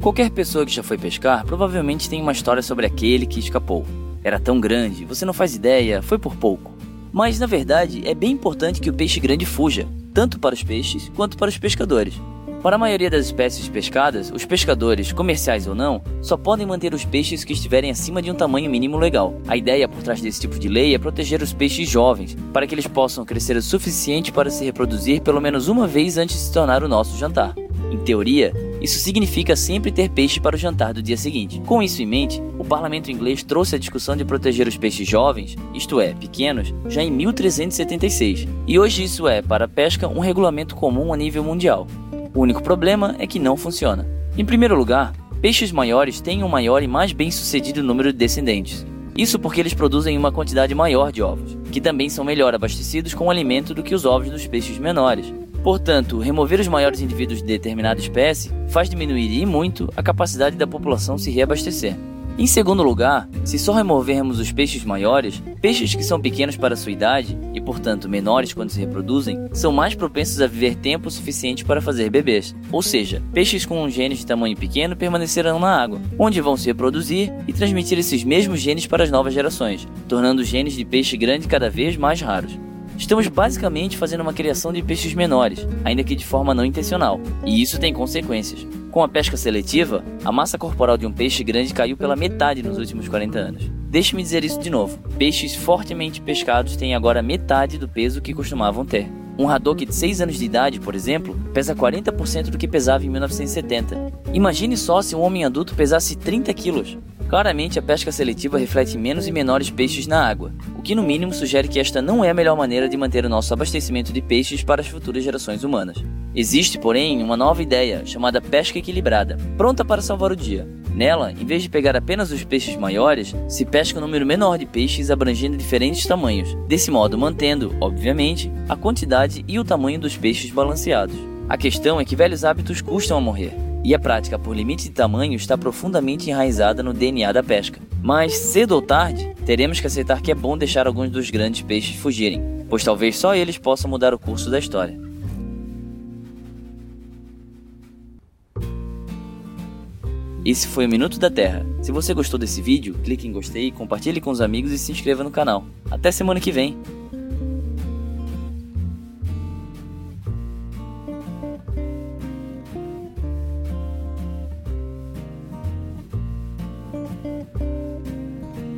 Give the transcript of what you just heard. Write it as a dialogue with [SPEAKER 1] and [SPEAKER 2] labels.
[SPEAKER 1] Qualquer pessoa que já foi pescar provavelmente tem uma história sobre aquele que escapou. Era tão grande, você não faz ideia, foi por pouco. Mas na verdade, é bem importante que o peixe grande fuja, tanto para os peixes quanto para os pescadores. Para a maioria das espécies pescadas, os pescadores, comerciais ou não, só podem manter os peixes que estiverem acima de um tamanho mínimo legal. A ideia por trás desse tipo de lei é proteger os peixes jovens, para que eles possam crescer o suficiente para se reproduzir pelo menos uma vez antes de se tornar o nosso jantar. Em teoria, isso significa sempre ter peixe para o jantar do dia seguinte. Com isso em mente, o parlamento inglês trouxe a discussão de proteger os peixes jovens, isto é, pequenos, já em 1376, e hoje isso é, para a pesca, um regulamento comum a nível mundial. O único problema é que não funciona. Em primeiro lugar, peixes maiores têm um maior e mais bem-sucedido número de descendentes. Isso porque eles produzem uma quantidade maior de ovos, que também são melhor abastecidos com alimento do que os ovos dos peixes menores. Portanto, remover os maiores indivíduos de determinada espécie faz diminuir e muito a capacidade da população se reabastecer. Em segundo lugar, se só removermos os peixes maiores, peixes que são pequenos para sua idade e, portanto, menores quando se reproduzem, são mais propensos a viver tempo suficiente para fazer bebês. Ou seja, peixes com genes de tamanho pequeno permanecerão na água, onde vão se reproduzir e transmitir esses mesmos genes para as novas gerações, tornando os genes de peixe grande cada vez mais raros. Estamos basicamente fazendo uma criação de peixes menores, ainda que de forma não intencional, e isso tem consequências. Com a pesca seletiva, a massa corporal de um peixe grande caiu pela metade nos últimos 40 anos. Deixe-me dizer isso de novo: peixes fortemente pescados têm agora metade do peso que costumavam ter. Um haddock de 6 anos de idade, por exemplo, pesa 40% do que pesava em 1970. Imagine só se um homem adulto pesasse 30 quilos. Claramente, a pesca seletiva reflete menos e menores peixes na água, que no mínimo sugere que esta não é a melhor maneira de manter o nosso abastecimento de peixes para as futuras gerações humanas. Existe, porém, uma nova ideia chamada pesca equilibrada, pronta para salvar o dia. Nela, em vez de pegar apenas os peixes maiores, se pesca um número menor de peixes abrangendo diferentes tamanhos, desse modo mantendo, obviamente, a quantidade e o tamanho dos peixes balanceados. A questão é que velhos hábitos custam a morrer, e a prática por limite de tamanho está profundamente enraizada no DNA da pesca. Mas, cedo ou tarde, teremos que aceitar que é bom deixar alguns dos grandes peixes fugirem, pois talvez só eles possam mudar o curso da história. Esse foi o Minuto da Terra. Se você gostou desse vídeo, clique em gostei, compartilhe com os amigos e se inscreva no canal. Até semana que vem!